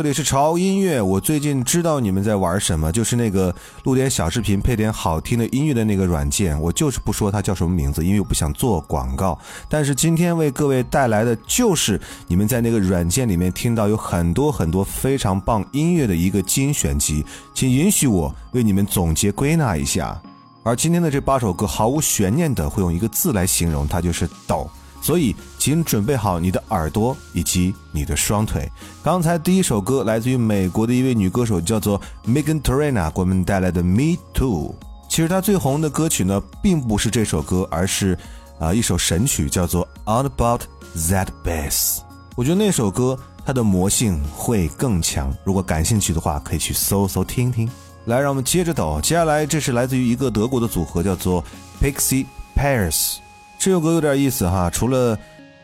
这里是潮音乐。我最近知道你们在玩什么，就是那个录点小视频、配点好听的音乐的那个软件。我就是不说它叫什么名字，因为我不想做广告。但是今天为各位带来的就是你们在那个软件里面听到有很多很多非常棒音乐的一个精选集，请允许我为你们总结归纳一下。而今天的这八首歌毫无悬念的会用一个字来形容，它就是抖。所以，请准备好你的耳朵以及你的双腿。刚才第一首歌来自于美国的一位女歌手，叫做 Megan Traina，给我们带来的《Me Too》。其实她最红的歌曲呢，并不是这首歌，而是啊一首神曲，叫做《All About That Bass》。我觉得那首歌它的魔性会更强。如果感兴趣的话，可以去搜搜听听。来，让我们接着抖。接下来，这是来自于一个德国的组合，叫做 Pixie Pairs。这首歌有点意思哈，除了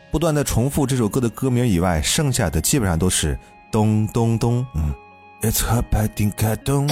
不断的重复这首歌的歌名以外，剩下的基本上都是咚咚咚。嗯，It's rappel dem katon。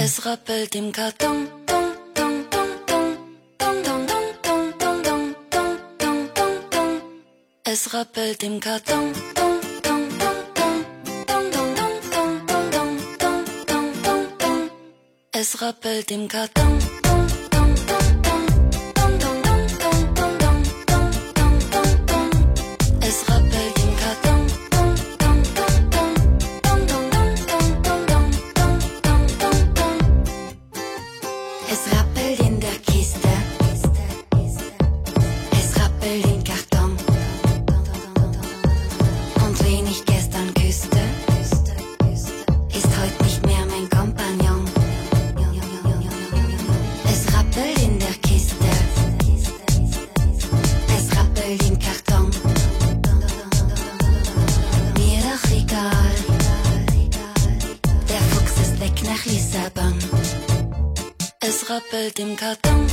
Es rappelt im Karton.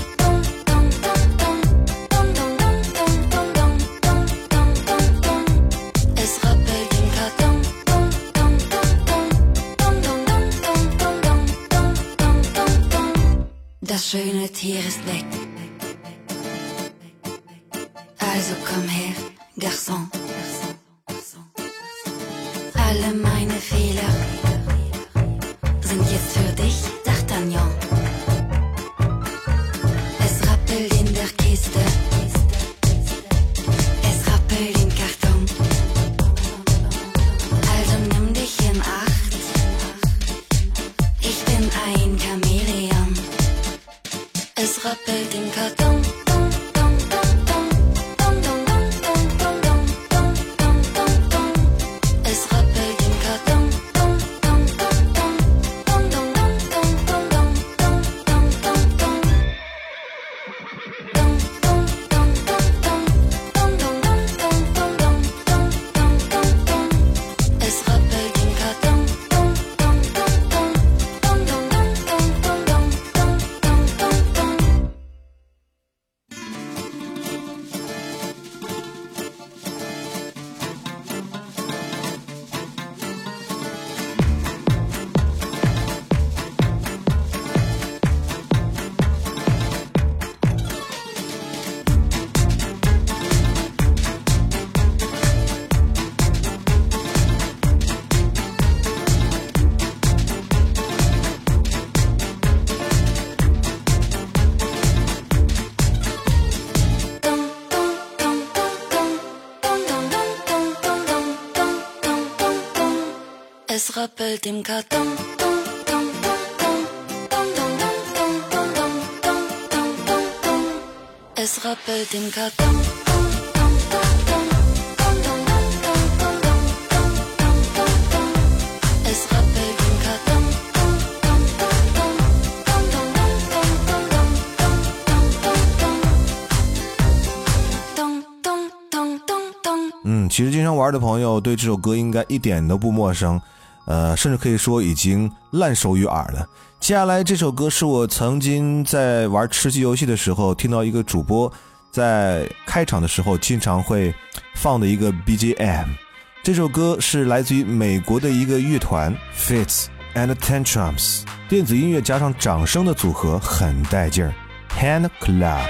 Es rappelt im Karton. Das schöne Tier ist weg. Also komm her, Garçon. 的点卡咚咚咚咚咚咚咚咚嗯，其实经常玩的朋友对这首歌应该一点都不陌生。呃，甚至可以说已经烂熟于耳了。接下来这首歌是我曾经在玩吃鸡游戏的时候听到一个主播在开场的时候经常会放的一个 BGM。这首歌是来自于美国的一个乐团 Fits and Tantrums，电子音乐加上掌声的组合很带劲儿。Hand Clap。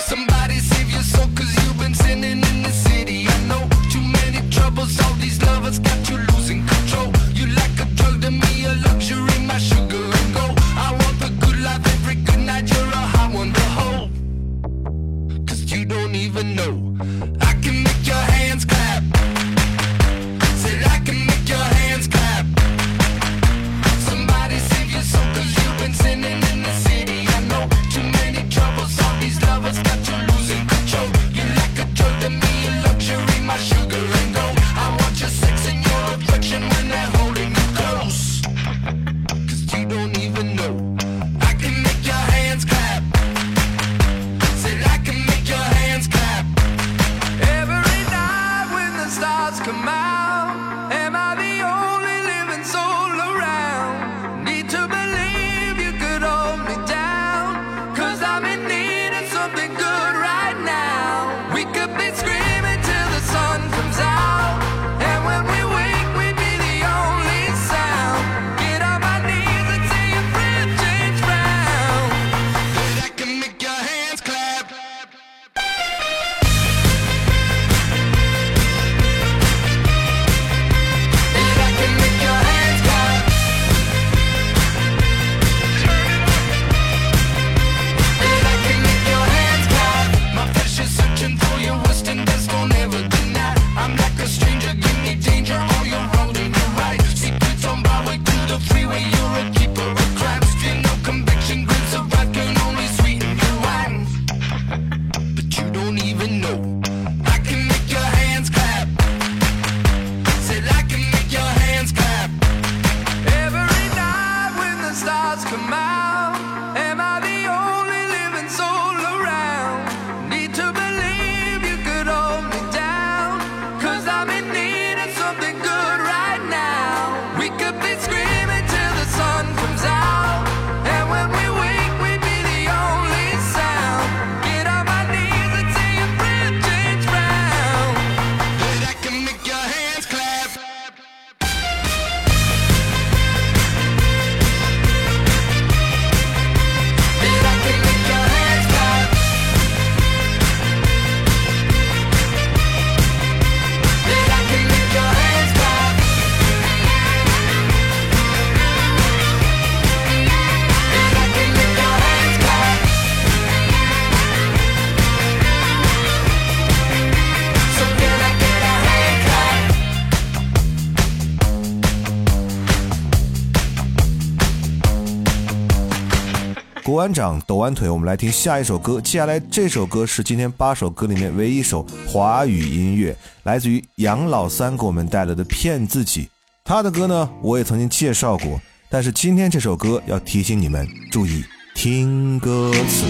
鼓完掌，抖完腿，我们来听下一首歌。接下来这首歌是今天八首歌里面唯一一首华语音乐，来自于杨老三给我们带来的《骗自己》。他的歌呢，我也曾经介绍过，但是今天这首歌要提醒你们注意听歌词。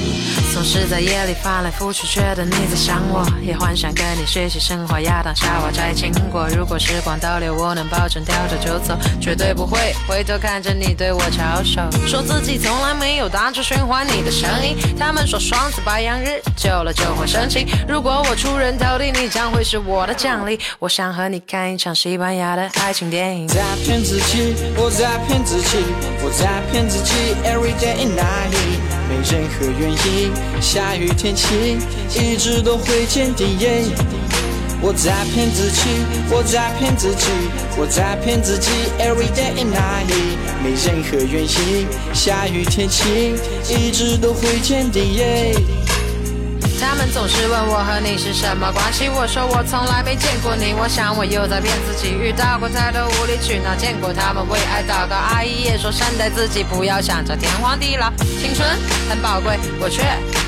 总是在夜里翻来覆去，觉得你在想我，也幻想跟你学习生活，亚当夏娃摘青果。如果时光倒流，我能保证掉头就走，绝对不会回头看着你对我招手。说自己从来没有当初循环你的声音，他们说双子白羊日久了就会生气。如果我出人。头地，你将会是我的奖励。我想和你看一场西班牙的爱情电影。在骗自己，我在骗自己，我在骗自己，every day and night，没任何原因，下雨天晴一直都会坚定。我在骗自己，我在骗自己，我在骗自己，every day and night，没任何原因，下雨天晴一直都会坚定。他们总是问我和你是什么关系，我说我从来没见过你，我想我又在骗自己。遇到过太多无理取闹，见过他们为爱祷告。阿姨也说善待自己，不要想着天荒地老。青春很宝贵，我却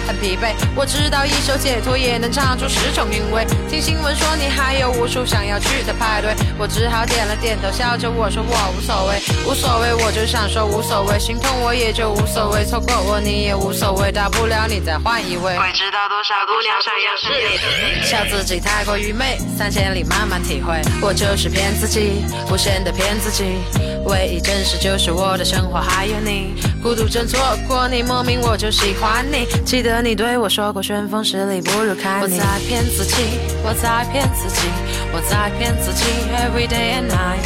很疲惫。我知道一首解脱也能唱出十种韵味。听新闻说你还有无数想要去的派对，我只好点了点头，笑着我说我无所谓，无所谓，我就想说无所谓，心痛我也就无所谓，错过我你也无所谓，大不了你再换一位。会知道多少姑娘想要是你的，笑自己太过愚昧，三千里慢慢体会，我就是骗自己，无限的骗自己，唯一真实就是我的生活还有你，孤独症错过你，莫名我就喜欢你，记得你对我说过旋风十里不如看你。我在骗自己，我在骗自己，我在骗自己，every day and night，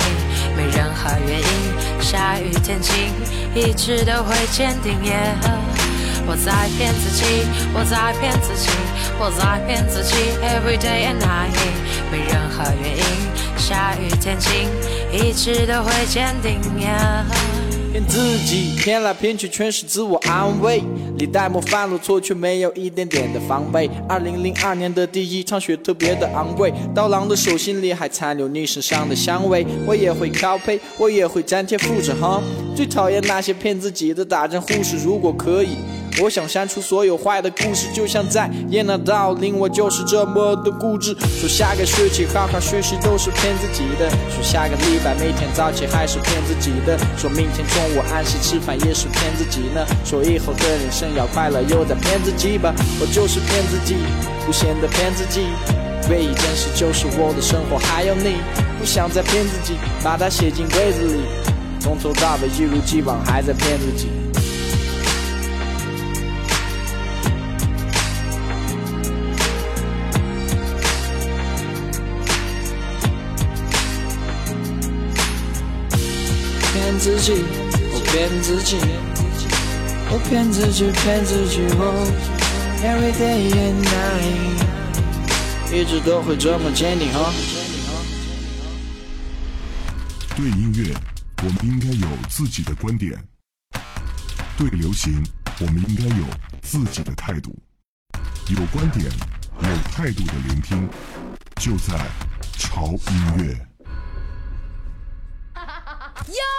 没任何原因，下雨天晴，一直都会坚定。Yeah 我在骗自己，我在骗自己，我在骗自己，every day and night，没任何原因，下雨天晴，一直都会坚定。骗自己，骗来骗去全是自我安慰。李代沫犯了错，却没有一点点的防备。二零零二年的第一场雪特别的昂贵，刀郎的手心里还残留你身上的香味。我也会拷贝，我也会粘贴复制哈。最讨厌那些骗自己的打针护士，如果可以。我想删除所有坏的故事，就像在演那道理，我就是这么的固执。说下个学期好好学习都是骗自己的，说下个礼拜每天早起还是骗自己的，说明天中午按时吃饭也是骗自己呢。说以后的人生要快乐，又在骗自己吧。我就是骗自己，无限的骗自己，唯一真实就是我的生活还有你。不想再骗自己，把它写进柜子里，从头到尾一如既往还在骗自己。自己，我骗自己，我骗自己，骗自己，哦，every day and night，一直都会这么坚定哈。对音乐，我们应该有自己的观点；对流行，我们应该有自己的态度。有观点、有态度的聆听，就在潮音乐。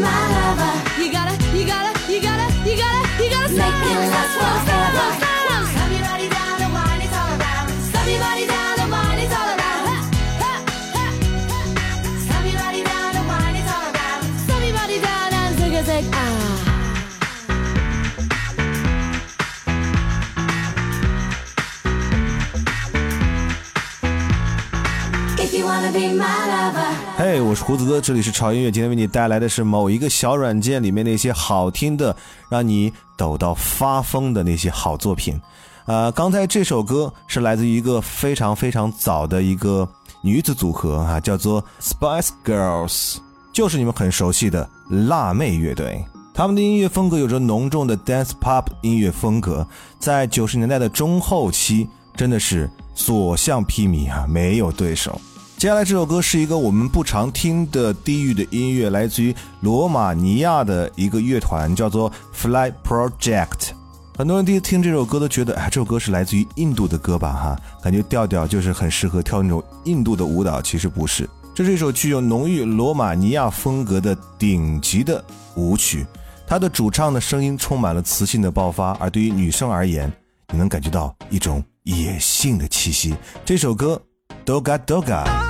my lover, You gotta, you gotta, you gotta, you gotta, you gotta make it last forever. Slam your body down wine it all around. Your body down wine it all around. Your body down wine it all around. Your body down and take a sec. Ah. If you wanna be my lover. 嘿我是胡子哥，这里是潮音乐，今天为你带来的是某一个小软件里面那些好听的，让你抖到发疯的那些好作品。呃，刚才这首歌是来自于一个非常非常早的一个女子组合啊，叫做 Spice Girls，就是你们很熟悉的辣妹乐队。他们的音乐风格有着浓重的 dance pop 音乐风格，在九十年代的中后期，真的是所向披靡啊，没有对手。接下来这首歌是一个我们不常听的地域的音乐，来自于罗马尼亚的一个乐团，叫做 Fly Project。很多人第一次听这首歌都觉得，哎，这首歌是来自于印度的歌吧？哈，感觉调调就是很适合跳那种印度的舞蹈。其实不是，这是一首具有浓郁罗马尼亚风格的顶级的舞曲。它的主唱的声音充满了磁性的爆发，而对于女生而言，你能感觉到一种野性的气息。这首歌 Doga Doga。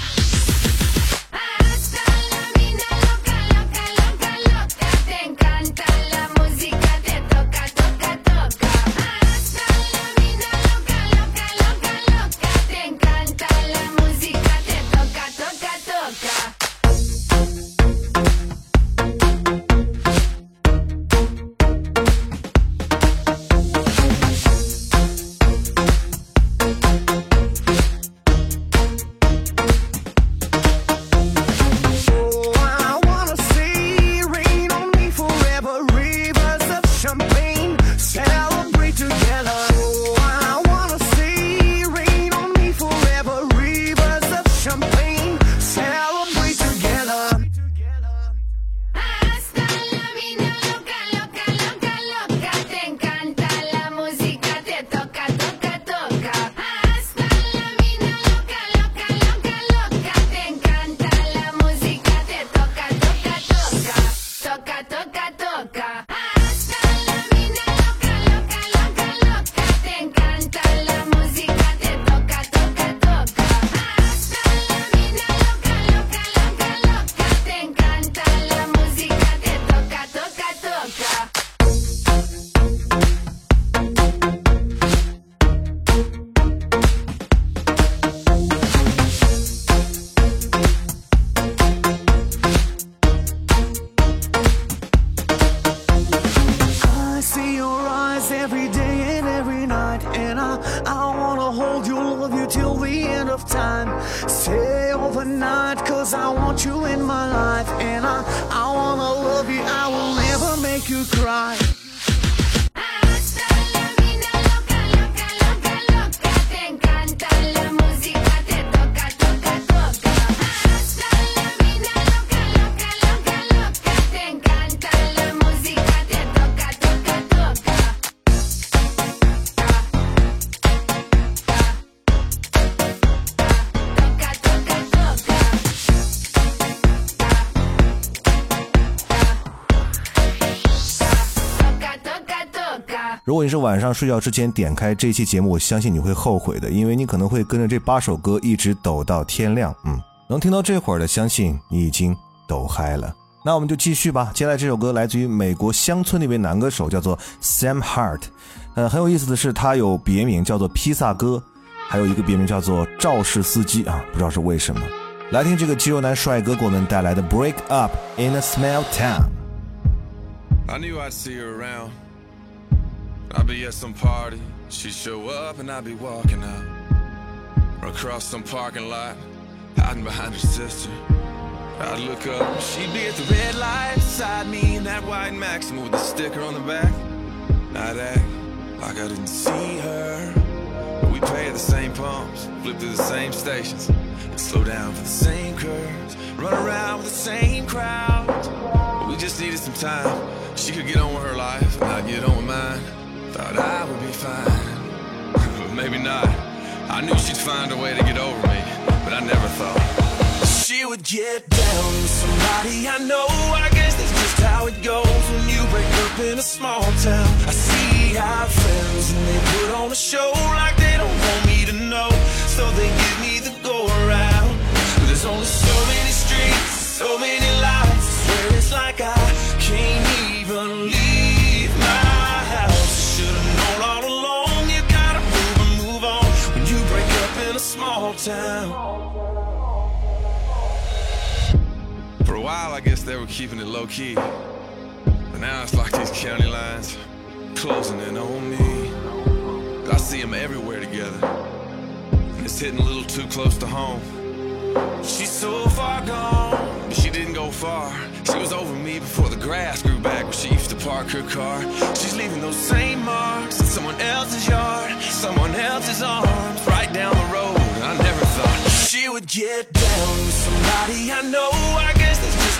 如果你是晚上睡觉之前点开这期节目，我相信你会后悔的，因为你可能会跟着这八首歌一直抖到天亮。嗯，能听到这会儿的，相信你已经抖嗨了。那我们就继续吧。接下来这首歌来自于美国乡村的一位男歌手，叫做 Sam Hart。呃，很有意思的是，他有别名叫做披萨哥，还有一个别名叫做肇事司机啊，不知道是为什么。来听这个肌肉男帅哥给我们带来的《Break Up in a Small Town》。I knew i see her around. I'd be at some party, she'd show up and I'd be walking out. Across some parking lot, hiding behind her sister. I'd look up, she'd be at the red light beside me in that white Maxima with the sticker on the back. I'd act like I didn't see her. But we pay at the same pumps, flip through the same stations, and slow down for the same curves, run around with the same crowd. But we just needed some time. She could get on with her life, and I'd get on with mine. Thought I would be fine, but maybe not. I knew she'd find a way to get over me, but I never thought she would get down with somebody I know. I guess that's just how it goes when you break up in a small town. I see our friends and they put on a show like they don't want me to know, so they give me the go around. But there's only so many streets, so many lights. Swear it's like I can't while, I guess they were keeping it low key. But now it's like these county lines closing in on me. I see them everywhere together. And it's hitting a little too close to home. She's so far gone, but she didn't go far. She was over me before the grass grew back where she used to park her car. She's leaving those same marks in someone else's yard, someone else's arms, right down the road. I never thought she would get down with somebody I know. I guess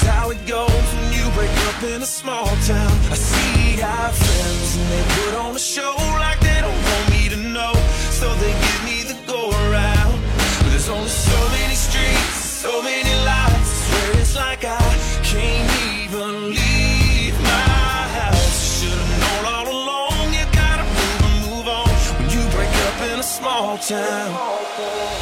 just how it goes when you break up in a small town. I see our friends and they put on a show like they don't want me to know, so they give me the go around. But there's only so many streets, so many lights. I swear it's like I can't even leave my house. Should've known all along. You gotta move and move on when you break up in a small town.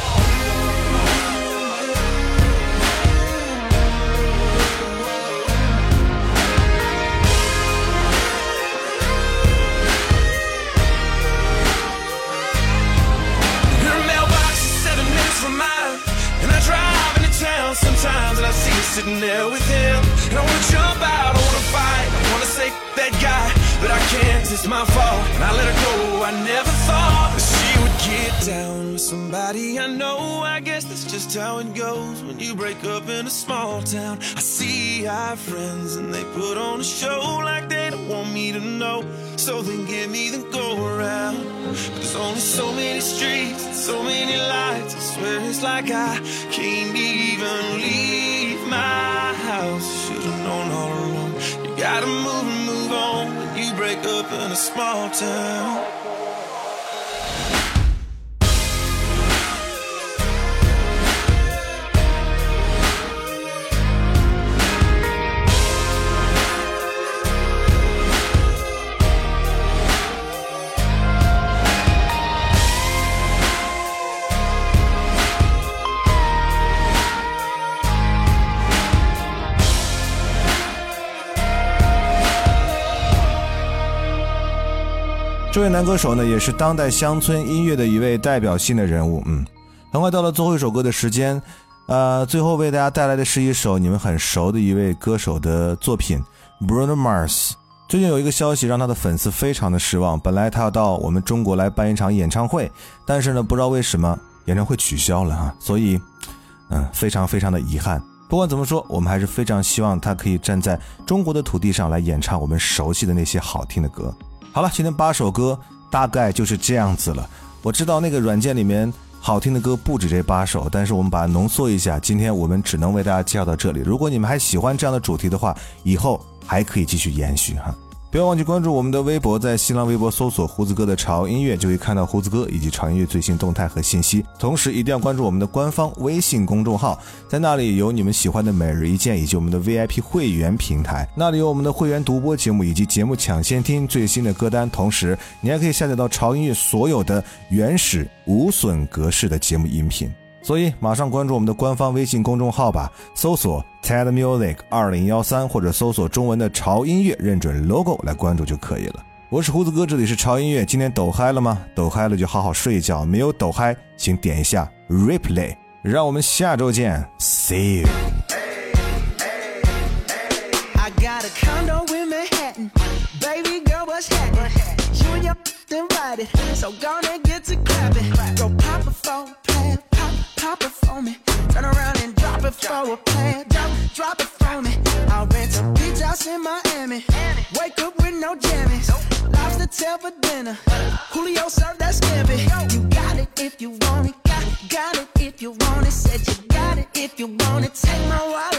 Sitting there with him. And I wanna jump out, I wanna fight, I wanna say that guy. But I can't, it's my fault. And I let her go, I never thought that she would get down with somebody I know. I guess that's just how it goes when you break up in a small town. I see our friends and they put on a show like they don't want me to know. So they give me the go around. But there's only so many streets so many lights. I swear it's like I can't even leave my house. Should've known all along. You gotta move and move on when you break up in a small town. 这位男歌手呢，也是当代乡村音乐的一位代表性的人物。嗯，很快到了最后一首歌的时间，呃，最后为大家带来的是一首你们很熟的一位歌手的作品，Bruno Mars。最近有一个消息让他的粉丝非常的失望，本来他要到我们中国来办一场演唱会，但是呢，不知道为什么演唱会取消了啊，所以，嗯，非常非常的遗憾。不管怎么说，我们还是非常希望他可以站在中国的土地上来演唱我们熟悉的那些好听的歌。好了，今天八首歌大概就是这样子了。我知道那个软件里面好听的歌不止这八首，但是我们把它浓缩一下，今天我们只能为大家介绍到这里。如果你们还喜欢这样的主题的话，以后还可以继续延续哈。不要忘记关注我们的微博，在新浪微博搜索“胡子哥的潮音乐”，就可以看到胡子哥以及潮音乐最新动态和信息。同时，一定要关注我们的官方微信公众号，在那里有你们喜欢的每日一见，以及我们的 VIP 会员平台，那里有我们的会员独播节目以及节目抢先听最新的歌单。同时，你还可以下载到潮音乐所有的原始无损格式的节目音频。所以，马上关注我们的官方微信公众号吧，搜索 TED Music 二零幺三，或者搜索中文的潮音乐，认准 logo 来关注就可以了。我是胡子哥，这里是潮音乐。今天抖嗨了吗？抖嗨了就好好睡一觉，没有抖嗨，请点一下 replay。让我们下周见，See you。I got a condo in Manhattan. Baby girl, what's happening? You and your invited, so gonna get to clapping. Go pop it for a plan, pop, it for me. Turn around and drop it for a plan, drop, drop it for me. I'll rent a beach house in Miami. Wake up with no jammies. Lobster tail for dinner. Julio served that scampi. You got it if you want it. Got, got it if you want it. Said you got it if you want it. Take my wallet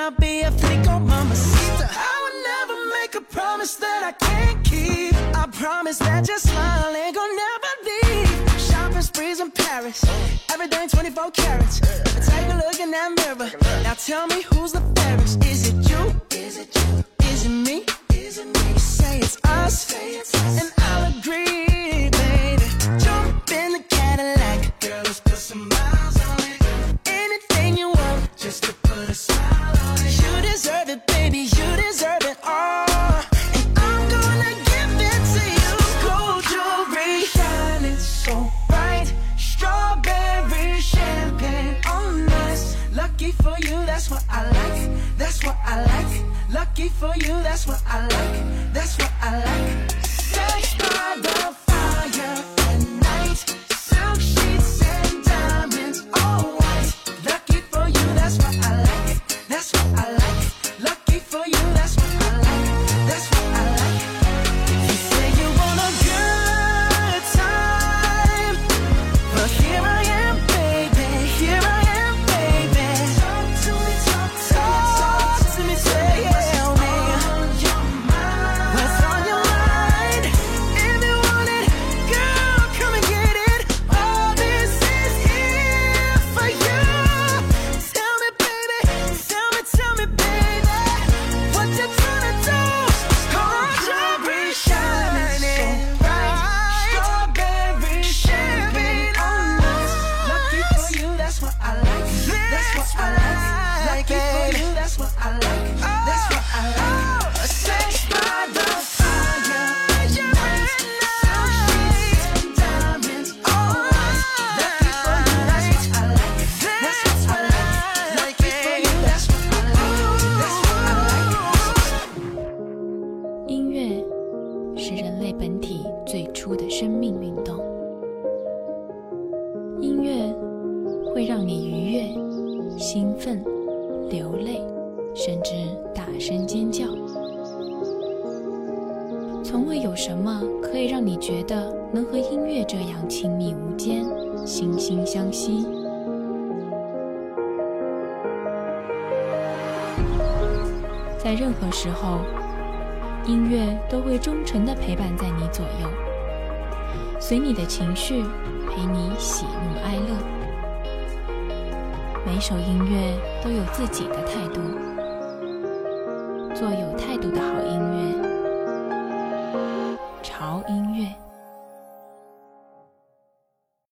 I'll be a flico, mamacita. I would never make a promise that I can't keep. I promise that your smile ain't gonna never leave. Shopping sprees in Paris. Everything 24 carats. Take a look in that mirror. Now tell me who's the fairest. Is it you? Is it you? Is it me? Is it me? You Say it's us. And I'll agree,